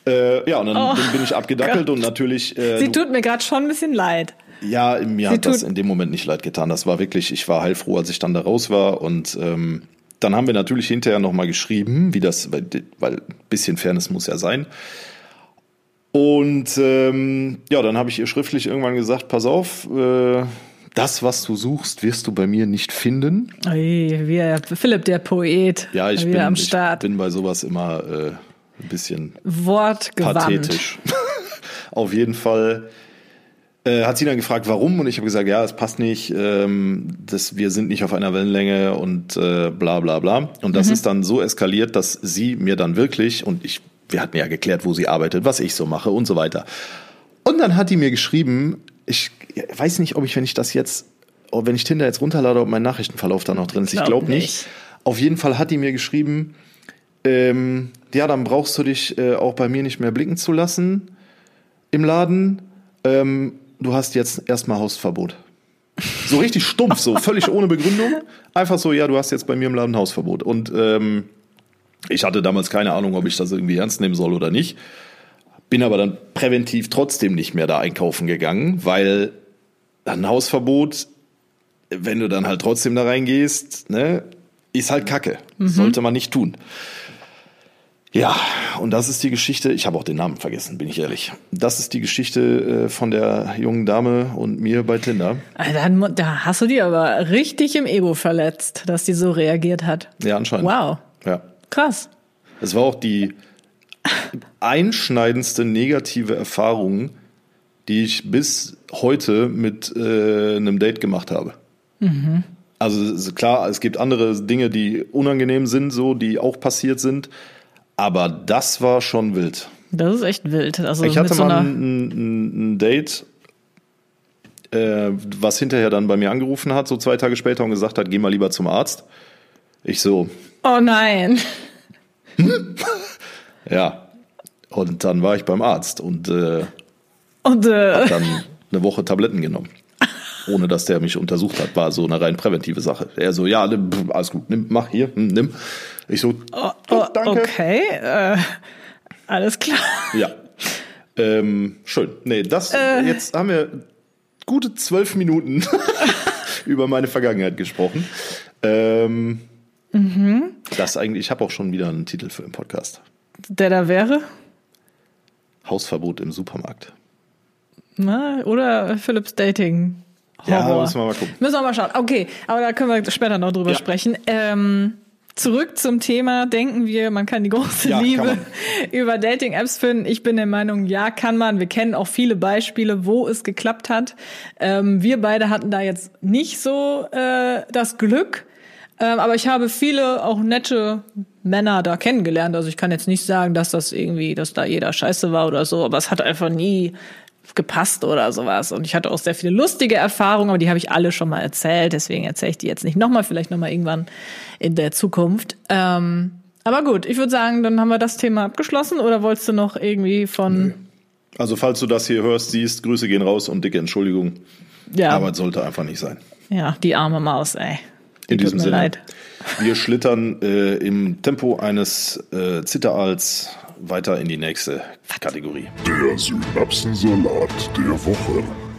Speaker 1: Äh, ja, und dann,
Speaker 2: Oh,
Speaker 1: dann bin ich abgedackelt
Speaker 2: Gott.
Speaker 1: und natürlich. Äh,
Speaker 2: Sie tut mir gerade schon ein bisschen leid.
Speaker 1: ja, mir
Speaker 2: Sie
Speaker 1: hat das in dem Moment nicht leid getan. Das war wirklich, ich war heilfroh, als ich dann da raus war. Und ähm, dann haben wir natürlich hinterher nochmal geschrieben, wie das, weil, weil ein bisschen Fairness muss ja sein. Und ähm, ja, dann habe ich ihr schriftlich irgendwann gesagt, pass auf, äh, das, was du suchst, wirst du bei mir nicht finden.
Speaker 2: Ui, wie er, Philipp, der Poet.
Speaker 1: Ja, ich bin,
Speaker 2: am
Speaker 1: ich
Speaker 2: Start.
Speaker 1: bin bei sowas immer äh, ein bisschen
Speaker 2: Wortgewandt.
Speaker 1: pathetisch. Auf jeden Fall äh, hat sie dann gefragt, warum, und ich habe gesagt, ja, es passt nicht, ähm, das, wir sind nicht auf einer Wellenlänge und äh, bla bla bla. Und das ist dann so eskaliert, dass sie mir dann wirklich, und ich, wir hatten ja geklärt, wo sie arbeitet, was ich so mache und so weiter. Und dann hat die mir geschrieben, ich weiß nicht, ob ich, wenn ich das jetzt, wenn ich Tinder jetzt runterlade, ob mein Nachrichtenverlauf da noch drin ist. Ich
Speaker 2: Glaub
Speaker 1: glaube nicht.
Speaker 2: nicht.
Speaker 1: Auf jeden Fall hat die mir geschrieben, ähm, ja, dann brauchst du dich äh, auch bei mir nicht mehr blicken zu lassen im Laden. Ähm, du hast jetzt erstmal Hausverbot. So richtig stumpf, so völlig ohne Begründung. Einfach so, ja, du hast jetzt bei mir im Laden Hausverbot. Und ähm, ich hatte damals keine Ahnung, ob ich das irgendwie ernst nehmen soll oder nicht. Bin aber dann präventiv trotzdem nicht mehr da einkaufen gegangen, weil ein Hausverbot, wenn du dann halt trotzdem da reingehst, ne, ist halt Kacke. Sollte man nicht tun. Ja, und das ist die Geschichte, ich habe auch den Namen vergessen, bin ich ehrlich. Das ist die Geschichte äh, von der jungen Dame und mir bei Tinder.
Speaker 2: Dann, mu- da hast du die aber richtig im Ego verletzt, dass die so reagiert hat.
Speaker 1: Ja, anscheinend.
Speaker 2: Wow,
Speaker 1: Ja.
Speaker 2: krass.
Speaker 1: Es war auch die einschneidendste negative Erfahrung, die ich bis heute mit äh, einem Date gemacht habe. Also es ist klar, es gibt andere Dinge, die unangenehm sind, so die auch passiert sind, aber das war schon wild.
Speaker 2: Das ist echt wild. Also
Speaker 1: Ich hatte
Speaker 2: so
Speaker 1: mal ein, ein, ein Date, äh, was hinterher dann bei mir angerufen hat, so zwei Tage später und gesagt hat, geh mal lieber zum Arzt. Ich so,
Speaker 2: Oh nein.
Speaker 1: ja. Und dann war ich beim Arzt und äh,
Speaker 2: Und äh,
Speaker 1: dann eine Woche Tabletten genommen. Ohne dass der mich untersucht hat, war so eine rein präventive Sache. Er so, ja, nimm, alles gut, nimm, mach hier, hm, nimm. Ich so,
Speaker 2: oh,
Speaker 1: gut, danke.
Speaker 2: okay, äh, alles klar.
Speaker 1: Ja. Ähm, schön. Nee, das,
Speaker 2: Äh.
Speaker 1: jetzt haben wir gute zwölf Minuten über meine Vergangenheit gesprochen. Ähm,
Speaker 2: Mhm.
Speaker 1: Das eigentlich, ich habe auch schon wieder einen Titel für den Podcast.
Speaker 2: Der da wäre?
Speaker 1: Hausverbot im Supermarkt.
Speaker 2: Na, oder Philips Dating.
Speaker 1: Ja,
Speaker 2: Horror.
Speaker 1: müssen wir mal gucken.
Speaker 2: Müssen wir mal schauen. Okay, aber da können wir später noch drüber
Speaker 1: Ja.
Speaker 2: sprechen. Ähm, Zurück zum Thema, denken wir, man kann die große
Speaker 1: Ja,
Speaker 2: Liebe über Dating-Apps finden. Ich bin der Meinung, ja, kann man. Wir kennen auch viele Beispiele, wo es geklappt hat. Ähm, wir beide hatten da jetzt nicht so äh, das Glück. Ähm, aber ich habe viele auch nette Männer da kennengelernt. Also ich kann jetzt nicht sagen, dass das irgendwie, dass da jeder scheiße war oder so, aber es hat einfach nie gepasst oder sowas. Und ich hatte auch sehr viele lustige Erfahrungen, aber die habe ich alle schon mal erzählt. Deswegen erzähle ich die jetzt nicht nochmal, vielleicht nochmal irgendwann in der Zukunft. Ähm, aber gut, ich würde sagen, dann haben wir das Thema abgeschlossen. Oder wolltest du noch irgendwie von...
Speaker 1: Also falls du das hier hörst, siehst, Grüße gehen raus und dicke Entschuldigung.
Speaker 2: Ja,
Speaker 1: es sollte einfach nicht sein.
Speaker 2: ja, die arme Maus, ey.
Speaker 1: In
Speaker 2: Tut
Speaker 1: diesem
Speaker 2: mir
Speaker 1: Sinne.
Speaker 2: leid.
Speaker 1: Wir schlittern äh, im Tempo eines äh, Zitterals weiter in die nächste Kategorie.
Speaker 3: Der Synapsensalat der Woche.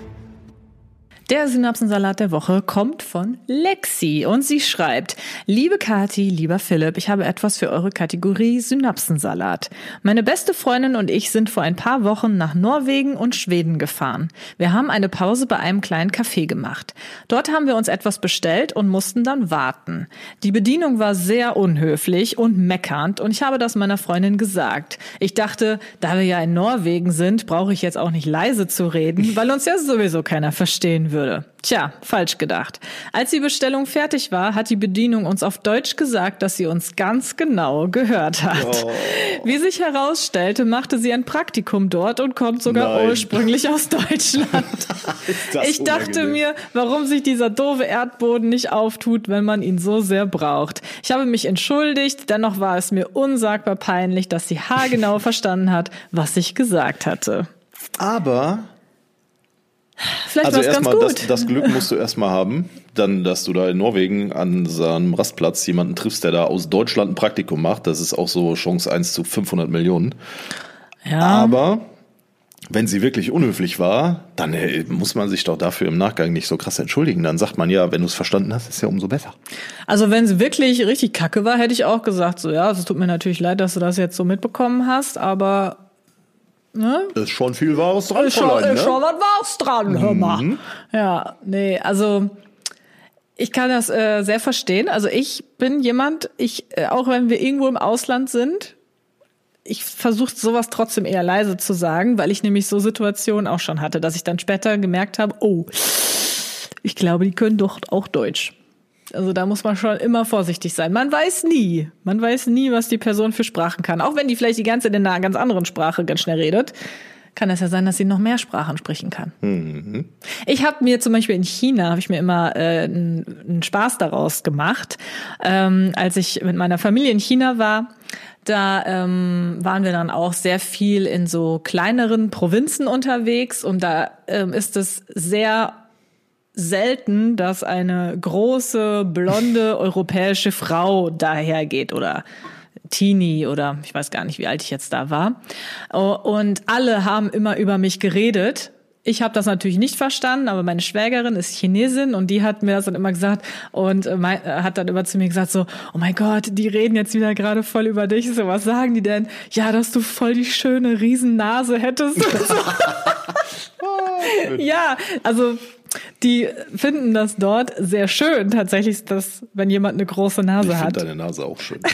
Speaker 2: Der Synapsensalat der Woche kommt von Lexi und sie schreibt, liebe Kati, lieber Philipp, ich habe etwas für eure Kategorie Synapsensalat. Meine beste Freundin und ich sind vor ein paar Wochen nach Norwegen und Schweden gefahren. Wir haben eine Pause bei einem kleinen Café gemacht. Dort haben wir uns etwas bestellt und mussten dann warten. Die Bedienung war sehr unhöflich und meckernd und ich habe das meiner Freundin gesagt. Ich dachte, da wir ja in Norwegen sind, brauche ich jetzt auch nicht leise zu reden, weil uns ja sowieso keiner verstehen würde. Tja, falsch gedacht. Als die Bestellung fertig war, hat die Bedienung uns auf Deutsch gesagt, dass sie uns ganz genau gehört hat. Wie sich herausstellte, machte sie ein Praktikum dort und kommt sogar
Speaker 1: Nein.
Speaker 2: ursprünglich aus Deutschland. ich dachte
Speaker 1: unangenehm.
Speaker 2: mir, warum sich dieser doofe Erdboden nicht auftut, wenn man ihn so sehr braucht. Ich habe mich entschuldigt, dennoch war es mir unsagbar peinlich, dass sie haargenau verstanden hat, was ich gesagt hatte.
Speaker 1: Aber,
Speaker 2: Vielleicht
Speaker 1: also erstmal, das, das Glück musst du erstmal haben, dann, dass du da in Norwegen an so einem Rastplatz jemanden triffst, der da aus Deutschland ein Praktikum macht. Das ist auch so Chance 1 zu 500 Millionen.
Speaker 2: ja.
Speaker 1: Aber wenn sie wirklich unhöflich war, dann äh, muss man sich doch dafür im Nachgang nicht so krass entschuldigen. Dann sagt man ja, wenn du es verstanden hast, ist ja umso besser.
Speaker 2: Also wenn sie wirklich richtig kacke war, hätte ich auch gesagt, so ja, es tut mir natürlich leid, dass du das jetzt so mitbekommen hast, aber ne?
Speaker 1: Ist schon viel Wahres dran,
Speaker 2: Ist schon,
Speaker 1: Fräulein,
Speaker 2: ist
Speaker 1: ne?
Speaker 2: schon was war's dran, hör mal. Ja, nee, also ich kann das äh, sehr verstehen. Also ich bin jemand, ich äh, auch wenn wir irgendwo im Ausland sind, ich versuche sowas trotzdem eher leise zu sagen, weil ich nämlich so Situationen auch schon hatte, dass ich dann später gemerkt habe, oh, ich glaube, die können doch auch Deutsch. Also da muss man schon immer vorsichtig sein. Man weiß nie, man weiß nie, was die Person für Sprachen kann. Auch wenn die vielleicht die ganze in einer ganz anderen Sprache ganz schnell redet, kann es ja sein, dass sie noch mehr Sprachen sprechen kann. Ich habe mir zum Beispiel in China habe ich mir immer äh, einen, einen Spaß daraus gemacht, ähm, als ich mit meiner Familie in China war. Da ähm, waren wir dann auch sehr viel in so kleineren Provinzen unterwegs und da ähm, ist es sehr selten, dass eine große, blonde europäische Frau dahergeht oder Teenie oder ich weiß gar nicht, wie alt ich jetzt da war. Oh, Und alle haben immer über mich geredet. Ich habe das natürlich nicht verstanden, aber meine Schwägerin ist Chinesin und die hat mir das dann immer gesagt und äh, mein, äh, hat dann immer zu mir gesagt so, oh mein Gott, die reden jetzt wieder gerade voll über dich. So, was sagen die denn? Ja, dass du voll die schöne Riesennase hättest. Ja, also die finden das dort sehr schön. Tatsächlich ist das, wenn jemand eine große Nase
Speaker 1: Ich
Speaker 2: hat.
Speaker 1: finde deine Nase auch schön.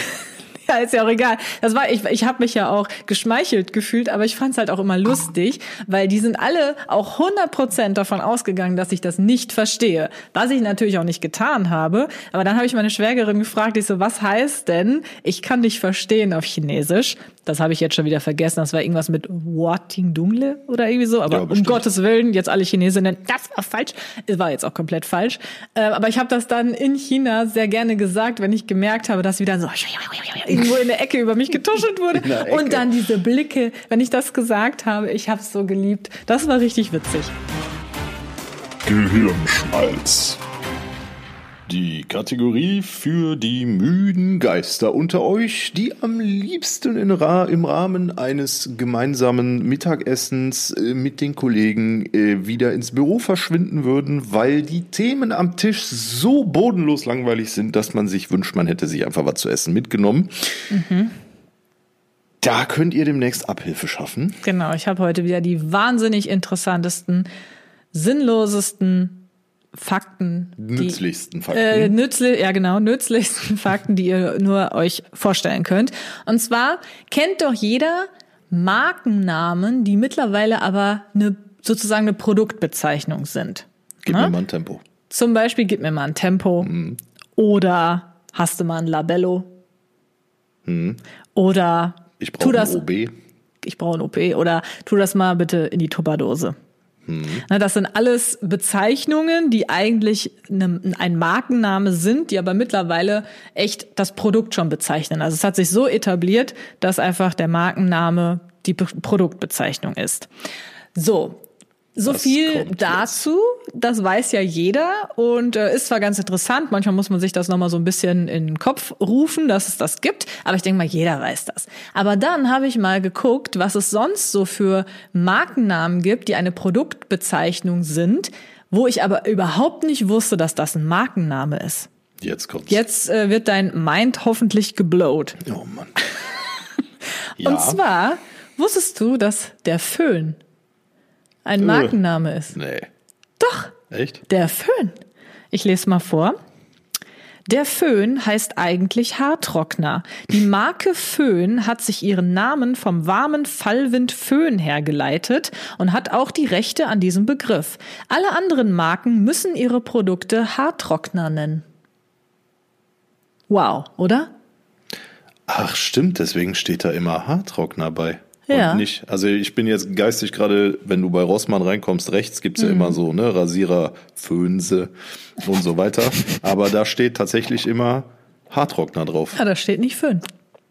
Speaker 2: Ja, ist ja auch egal. Das war ich. Ich habe mich ja auch geschmeichelt gefühlt, aber ich fand es halt auch immer lustig, weil die sind alle auch 100% davon ausgegangen, dass ich das nicht verstehe. Was ich natürlich auch nicht getan habe. Aber dann habe ich meine Schwägerin gefragt, ich so, was heißt denn, ich kann dich verstehen auf Chinesisch? Das habe ich jetzt schon wieder vergessen. Das war irgendwas mit Wating Dungle oder irgendwie so. Aber
Speaker 1: Ja,
Speaker 2: um. Gottes Willen, jetzt alle Chinesinnen, das war falsch. Es war jetzt auch komplett falsch. Äh, aber ich habe das dann in China sehr gerne gesagt, wenn ich gemerkt habe, dass wieder so irgendwo in der Ecke über mich getuschelt wurde. Und dann diese Blicke, wenn ich das gesagt habe, ich habe es so geliebt. Das war richtig witzig.
Speaker 3: Gehirnschmalz.
Speaker 1: Die Kategorie für die müden Geister unter euch, die am liebsten in Ra im Rahmen eines gemeinsamen Mittagessens äh, mit den Kollegen äh, wieder ins Büro verschwinden würden, weil die Themen am Tisch so bodenlos langweilig sind, dass man sich wünscht, man hätte sich einfach was zu essen mitgenommen. Da könnt ihr demnächst Abhilfe schaffen.
Speaker 2: Genau, ich habe heute wieder die wahnsinnig interessantesten, sinnlosesten Fakten. die-
Speaker 1: Nützlichsten Fakten.
Speaker 2: Äh, nützli ja, genau, nützlichsten Fakten, die ihr nur euch vorstellen könnt. Und zwar kennt doch jeder Markennamen, die mittlerweile aber eine, sozusagen eine Produktbezeichnung sind.
Speaker 1: Gib
Speaker 2: ne?
Speaker 1: mir mal ein Tempo.
Speaker 2: Zum Beispiel, gib mir mal ein Tempo. Oder hast du mal ein Labello? Oder
Speaker 1: Ich brauche ein OB.
Speaker 2: ich brauche ein OP. Oder tu das mal bitte in die Tupperdose. Na, das sind alles Bezeichnungen, die eigentlich ne, ein Markenname sind, die aber mittlerweile echt das Produkt schon bezeichnen. Also es hat sich so etabliert, dass einfach der Markenname die Be Produktbezeichnung ist. So, so
Speaker 1: Was
Speaker 2: viel
Speaker 1: kommt jetzt?
Speaker 2: dazu. Das weiß ja jeder und äh, ist zwar ganz interessant. Manchmal muss man sich das nochmal so ein bisschen in den Kopf rufen, dass es das gibt. Aber ich denke mal, jeder weiß das. Aber dann habe ich mal geguckt, was es sonst so für Markennamen gibt, die eine Produktbezeichnung sind, wo ich aber überhaupt nicht wusste, dass das ein Markenname ist.
Speaker 1: Jetzt kommt's.
Speaker 2: Jetzt äh, wird dein Mind hoffentlich geblowt.
Speaker 1: Oh Mann. ja.
Speaker 2: Und zwar wusstest du, dass der Föhn ein Markenname ist?
Speaker 1: Nee.
Speaker 2: Doch.
Speaker 1: Echt?
Speaker 2: Der Föhn. Ich lese mal vor. Der Föhn heißt eigentlich Haartrockner. Die Marke Föhn hat sich ihren Namen vom warmen Fallwind Föhn hergeleitet und hat auch die Rechte an diesem Begriff. Alle anderen Marken müssen ihre Produkte Haartrockner nennen. Wow, oder?
Speaker 1: Ach, stimmt, deswegen steht da immer Haartrockner bei.
Speaker 2: Ja.
Speaker 1: Und nicht, also ich bin jetzt geistig gerade, wenn du bei Rossmann reinkommst, rechts gibt's
Speaker 2: Mhm.
Speaker 1: ja immer so, ne, Rasierer, Föhnse und so weiter. Aber da steht tatsächlich immer Haartrockner drauf.
Speaker 2: Ja, da steht nicht Föhn.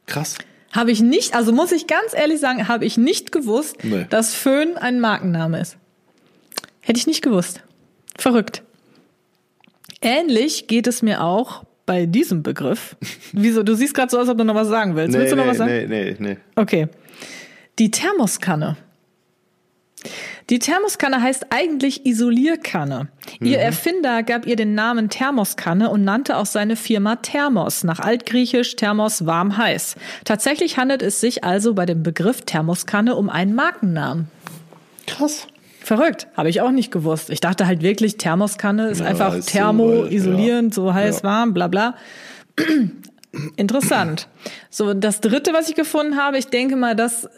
Speaker 1: Krass.
Speaker 2: Habe ich nicht, also muss ich ganz ehrlich sagen, habe ich nicht gewusst,
Speaker 1: Nee.
Speaker 2: dass Föhn ein Markenname ist. Hätte ich nicht gewusst. Verrückt. Ähnlich geht es mir auch bei diesem Begriff. Wieso? Du siehst gerade so aus, als ob du noch was sagen willst. Willst du noch was sagen?
Speaker 1: nee, nee, nee.
Speaker 2: Okay. Die Thermoskanne. Die Thermoskanne heißt eigentlich Isolierkanne. Ihr Erfinder gab ihr den Namen Thermoskanne und nannte auch seine Firma Thermos, nach altgriechisch Thermos warm heiß. Tatsächlich handelt es sich also bei dem Begriff Thermoskanne um einen Markennamen.
Speaker 1: Krass.
Speaker 2: Verrückt, habe ich auch nicht gewusst. Ich dachte halt wirklich, Thermoskanne ist
Speaker 1: Ja,
Speaker 2: einfach
Speaker 1: ist so,
Speaker 2: Thermo,
Speaker 1: weil-
Speaker 2: isolierend, so heiß,
Speaker 1: Ja.
Speaker 2: warm, bla bla. Interessant. So, das dritte, was ich gefunden habe, ich denke mal, das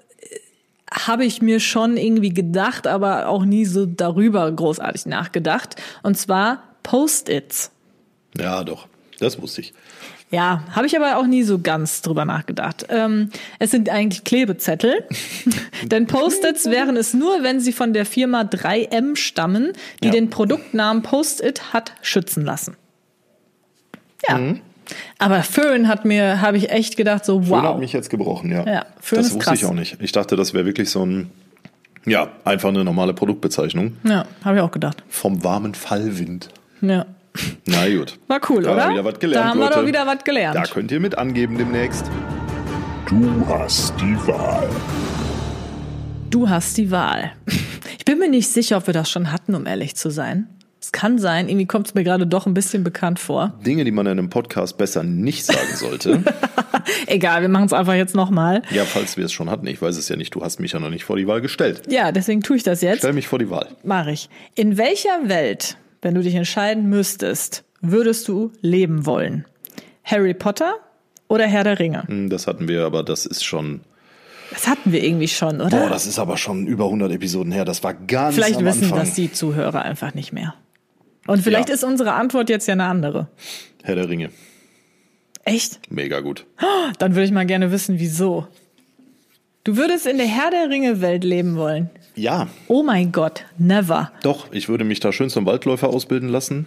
Speaker 2: habe ich mir schon irgendwie gedacht, aber auch nie so darüber großartig nachgedacht. Und zwar Post-its.
Speaker 1: Ja, doch. Das wusste ich.
Speaker 2: Ja, habe ich aber auch nie so ganz drüber nachgedacht. Ähm, es sind eigentlich Klebezettel. Denn Post-its wären es nur, wenn sie von der Firma 3M stammen, die
Speaker 1: Ja.
Speaker 2: den Produktnamen Post-it hat schützen lassen. Ja. Aber Föhn hat mir, habe ich echt gedacht, so
Speaker 1: Föhn hat
Speaker 2: wow.
Speaker 1: mich jetzt gebrochen, ja.
Speaker 2: Ja, Föhn
Speaker 1: das
Speaker 2: ist
Speaker 1: wusste ich
Speaker 2: krass.
Speaker 1: auch nicht. Ich dachte, das wäre wirklich so ein, ja, einfach eine normale Produktbezeichnung.
Speaker 2: Ja, habe ich auch gedacht.
Speaker 1: Vom warmen Fallwind.
Speaker 2: Ja.
Speaker 1: Na gut.
Speaker 2: War cool,
Speaker 1: Da
Speaker 2: oder?
Speaker 1: haben wir wieder was gelernt,
Speaker 2: da haben
Speaker 1: Leute.
Speaker 2: wir doch wieder was gelernt.
Speaker 1: Da könnt ihr mit angeben demnächst.
Speaker 3: Du hast die Wahl.
Speaker 2: Du hast die Wahl. Ich bin mir nicht sicher, ob wir das schon hatten, um ehrlich zu sein. Es kann sein, irgendwie kommt es mir gerade doch ein bisschen bekannt vor.
Speaker 1: Dinge, die man in einem Podcast besser nicht sagen sollte.
Speaker 2: Egal, wir machen es einfach jetzt nochmal.
Speaker 1: ja, falls wir es schon hatten. Ich weiß es ja nicht. Du hast mich ja noch nicht vor die Wahl gestellt.
Speaker 2: Ja, deswegen tue ich das jetzt.
Speaker 1: Stell mich vor die Wahl.
Speaker 2: Mach ich. In welcher Welt, wenn du dich entscheiden müsstest, würdest du leben wollen? Harry Potter oder Herr der Ringe?
Speaker 1: Hm, Das hatten wir, aber das ist schon.
Speaker 2: Das hatten wir irgendwie schon, oder?
Speaker 1: Boah, das ist aber schon über 100 Episoden her. Das war ganz
Speaker 2: Vielleicht
Speaker 1: am
Speaker 2: wissen
Speaker 1: Anfang.
Speaker 2: das die Zuhörer einfach nicht mehr. Und vielleicht
Speaker 1: Ja.
Speaker 2: ist unsere Antwort jetzt ja eine andere.
Speaker 1: Herr der Ringe.
Speaker 2: Echt?
Speaker 1: Mega gut.
Speaker 2: Dann würde ich mal gerne wissen, wieso. Du würdest in der Herr der Ringe Welt leben wollen.
Speaker 1: Ja,
Speaker 2: Oh mein Gott, never.
Speaker 1: doch. Ich würde mich da schön zum Waldläufer ausbilden lassen.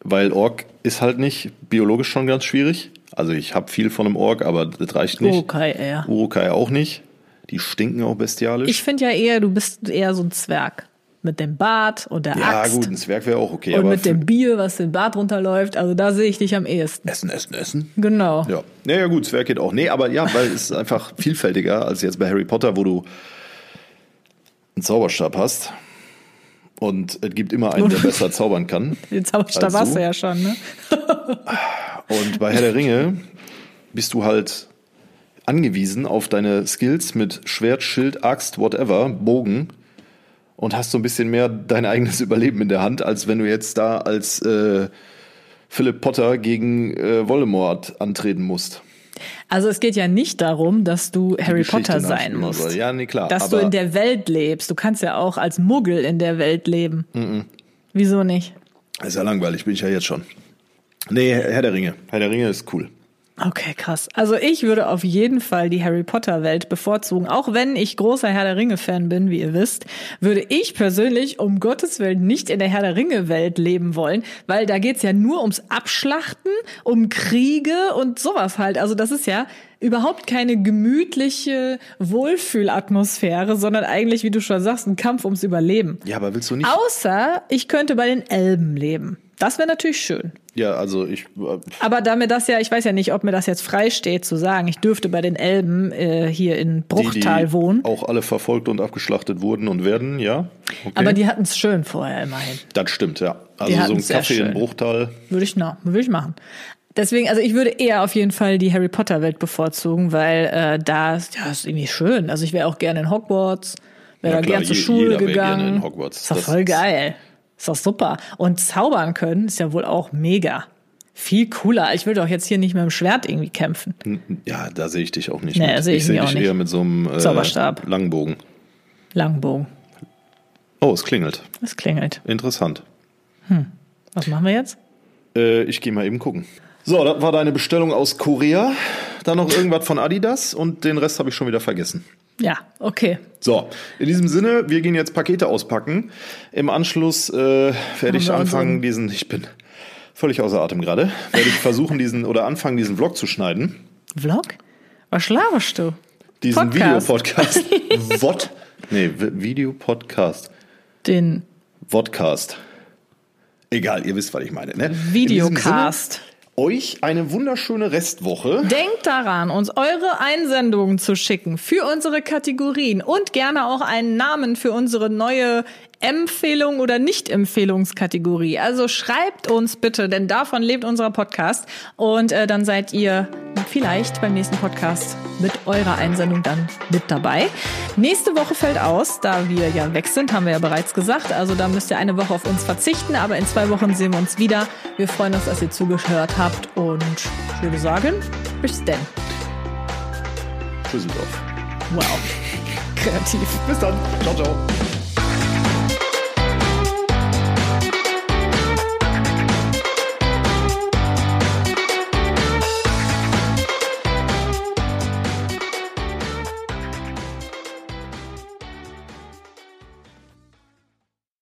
Speaker 1: Weil Ork ist halt nicht biologisch schon ganz schwierig. Also ich habe viel von einem Ork, aber das reicht nicht.
Speaker 2: Okay, eher.
Speaker 1: Urukai auch nicht. Die stinken auch bestialisch.
Speaker 2: Ich finde ja eher, du bist eher so ein Zwerg. Mit dem Bart und der
Speaker 1: ja,
Speaker 2: Axt.
Speaker 1: gut, ein Zwerg wäre auch okay.
Speaker 2: und mit dem Bier, was den Bart runterläuft. Also da sehe ich dich am ehesten.
Speaker 1: Essen, Essen, Essen.
Speaker 2: Genau.
Speaker 1: Ja. Naja, gut, Zwerg geht auch. Nee, aber ja, weil es ist einfach vielfältiger als jetzt bei Harry Potter, wo du einen Zauberstab hast. Und es gibt immer einen, der besser zaubern kann.
Speaker 2: Den Zauberstab
Speaker 1: als
Speaker 2: hast
Speaker 1: du.
Speaker 2: du ja schon, ne?
Speaker 1: Und bei Herr der Ringe bist du halt angewiesen auf deine Skills mit Schwert, Schild, Axt, whatever, Bogen. Und hast so ein bisschen mehr dein eigenes Überleben in der Hand, als wenn du jetzt da als äh, Philipp Potter gegen äh, Voldemort antreten musst.
Speaker 2: Also es geht ja nicht darum, dass du Harry Potter sein musst.
Speaker 1: soll. Ja, nee, klar.
Speaker 2: Dass du in der Welt lebst. Du kannst ja auch als Muggel in der Welt leben. Wieso nicht?
Speaker 1: ist ja langweilig, bin ich ja jetzt schon. Nee, Herr der Ringe. Herr der Ringe ist cool.
Speaker 2: Okay, krass. Also ich würde auf jeden Fall die Harry Potter Welt bevorzugen. Auch wenn ich großer Herr der Ringe Fan bin, wie ihr wisst, würde ich persönlich um Gottes Willen nicht in der Herr der Ringe Welt leben wollen, weil da geht's ja nur ums Abschlachten, um Kriege und sowas halt. Also das ist ja überhaupt keine gemütliche Wohlfühlatmosphäre, sondern eigentlich, wie du schon sagst, ein Kampf ums Überleben.
Speaker 1: Ja, aber willst du nicht?
Speaker 2: Außer ich könnte bei den Elben leben. Das wäre natürlich schön.
Speaker 1: Ja, also ich. äh,
Speaker 2: Aber da mir das ja, ich weiß ja nicht, ob mir das jetzt frei steht zu sagen, ich dürfte bei den Elben äh, hier in
Speaker 1: Die,
Speaker 2: Bruchtal
Speaker 1: die
Speaker 2: wohnen.
Speaker 1: auch alle verfolgt und abgeschlachtet wurden und werden, ja. Okay.
Speaker 2: Aber die hatten es schön vorher immerhin.
Speaker 1: das stimmt, ja. Also
Speaker 2: Die
Speaker 1: so ein Kaffee in Bruchtal.
Speaker 2: Würde ich noch, würde ich machen. Deswegen, also ich würde eher auf jeden Fall die Harry Potter Welt bevorzugen, weil äh, da ist, ja, ist irgendwie schön. Also ich wäre auch gerne in Hogwarts, wäre
Speaker 1: Ja,
Speaker 2: da
Speaker 1: klar,
Speaker 2: gern zur Schule gegangen.
Speaker 1: gerne in Hogwarts.
Speaker 2: Ist doch
Speaker 1: Das
Speaker 2: voll geil. Ist doch super. Und zaubern können ist ja wohl auch mega. Viel cooler. Ich will doch jetzt hier nicht mit dem Schwert irgendwie kämpfen.
Speaker 1: Ja, da sehe ich dich auch nicht.
Speaker 2: Nee,
Speaker 1: mit.
Speaker 2: sehe ich
Speaker 1: ich sehe dich
Speaker 2: nicht.
Speaker 1: eher mit so einem äh,
Speaker 2: Zauberstab.
Speaker 1: Langbogen.
Speaker 2: Langbogen.
Speaker 1: Oh, es klingelt.
Speaker 2: Es klingelt.
Speaker 1: Interessant.
Speaker 2: Was machen wir jetzt?
Speaker 1: Äh, ich gehe mal eben gucken. So, das war deine Bestellung aus Korea. Dann noch irgendwas von Adidas und den Rest habe ich schon wieder vergessen.
Speaker 2: Ja, okay.
Speaker 1: So, in diesem Sinne, wir gehen jetzt Pakete auspacken. Im Anschluss äh, werde ich anfangen, diesen, ich bin völlig außer Atem gerade, werde ich versuchen, diesen oder anfangen, diesen Vlog zu schneiden.
Speaker 2: Vlog? Was schlaferst du?
Speaker 1: Diesen
Speaker 2: Podcast.
Speaker 1: Videopodcast. What? Nee, Videopodcast.
Speaker 2: Den
Speaker 1: Vodcast. Egal, ihr wisst, was ich meine. Ne?
Speaker 2: Videocast.
Speaker 1: Euch eine wunderschöne Restwoche.
Speaker 2: Denkt daran, uns eure Einsendungen zu schicken für unsere Kategorien und gerne auch einen Namen für unsere neue Empfehlung oder Nicht-Empfehlungskategorie. Also schreibt uns bitte, denn davon lebt unser Podcast. Und äh, dann seid ihr vielleicht beim nächsten Podcast mit eurer Einsendung dann mit dabei. Nächste Woche fällt aus, da wir ja weg sind, haben wir ja bereits gesagt. Also da müsst ihr eine Woche auf uns verzichten, aber in zwei Wochen sehen wir uns wieder. Wir freuen uns, dass ihr zugehört habt und ich würde sagen, bis denn.
Speaker 1: Düsseldorf.
Speaker 2: Wow. Kreativ.
Speaker 1: Bis dann. Ciao, ciao.